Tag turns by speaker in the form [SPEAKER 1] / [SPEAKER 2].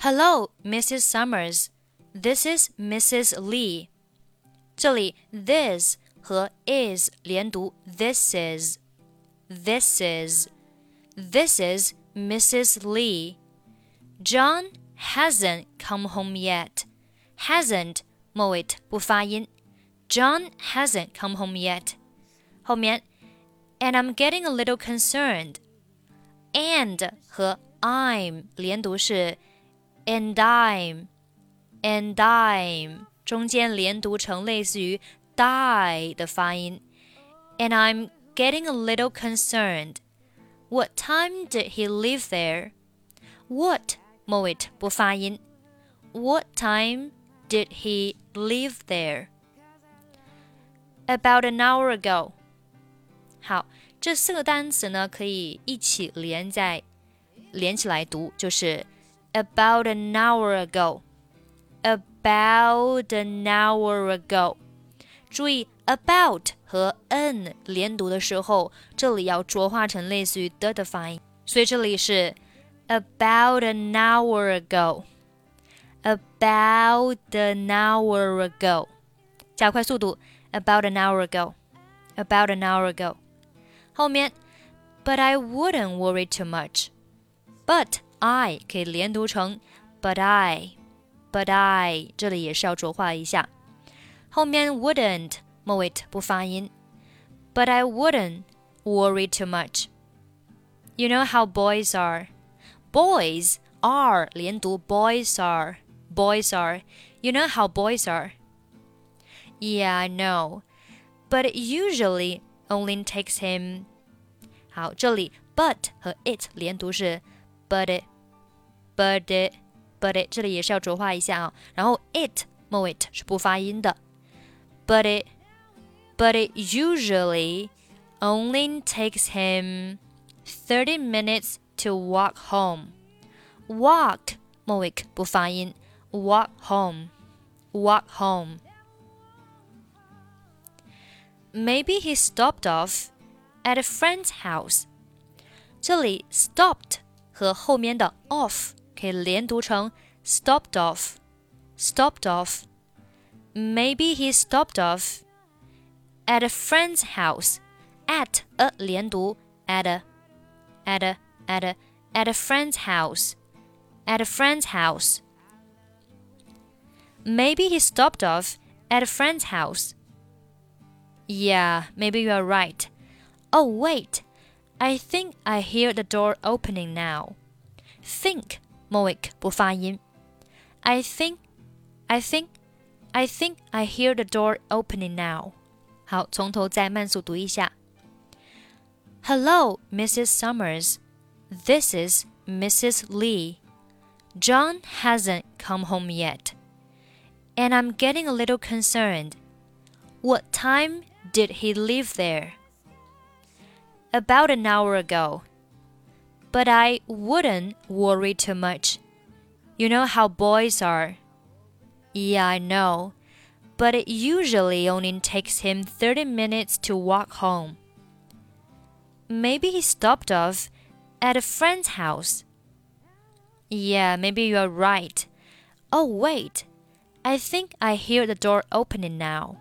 [SPEAKER 1] Hello, Mrs. Summers. This is Mrs. Lee. 这里 this 和 is 连读，this is, this is, this is Mrs. Lee. John hasn't come home yet. Hasn't 末尾不发音。John hasn't come home yet. 后面 and I'm getting a little concerned. And 和 I'm 连读是 And dime, and dime 中间连读成类似于 die 的发音。And I'm getting a little concerned. What time did he leave there? What 末尾不发音。What time did he leave there? About an hour ago. 好，这四个单词呢可以一起连在连起来读，就是 about an hour ago，about an hour ago。注意 about 和 an 连读的时候，这里要浊化成类似于的的发音，所以这里是 about an hour ago，about an hour ago。加快速度，about an hour ago，about an hour ago。后面，but I wouldn't worry too much。but I 可以连读成 but I，but I 这里也是要浊化一下。后面 wouldn't 末尾不发音，but I wouldn't worry too much。You know how boys are. Boys are 连读 boys are boys are. You know how boys are. Yeah, I know. But it usually only takes him 好，这里 but 和 it 连读是 but it but it but it，这里也是要浊化一下啊。然后 it 末尾是不发音的，but it but it usually only takes him thirty minutes to walk home. Walk 末尾不发音，walk home walk home. Maybe he stopped off at a friend's house. 这里 stopped 和后面的 off 可以连读成 stopped off, stopped off. Maybe he stopped off at a friend's house. At a 连读 at a, at a, at a, at a friend's house, at a friend's house. Maybe he stopped off at a friend's house. Yeah, maybe you are right. Oh, wait. I think I hear the door opening now. Think 末尾不发音。I think, I think, I think I hear the door opening now. 好，从头再慢速读一下。Hello, Mrs. Summers. This is Mrs. Lee. John hasn't come home yet, and I'm getting a little concerned. What time did he leave there? About an hour ago. But I wouldn't worry too much. You know how boys are. Yeah, I know. But it usually only takes him 30 minutes to walk home. Maybe he stopped off at a friend's house. Yeah, maybe you're right. Oh, wait. I think I hear the door opening now.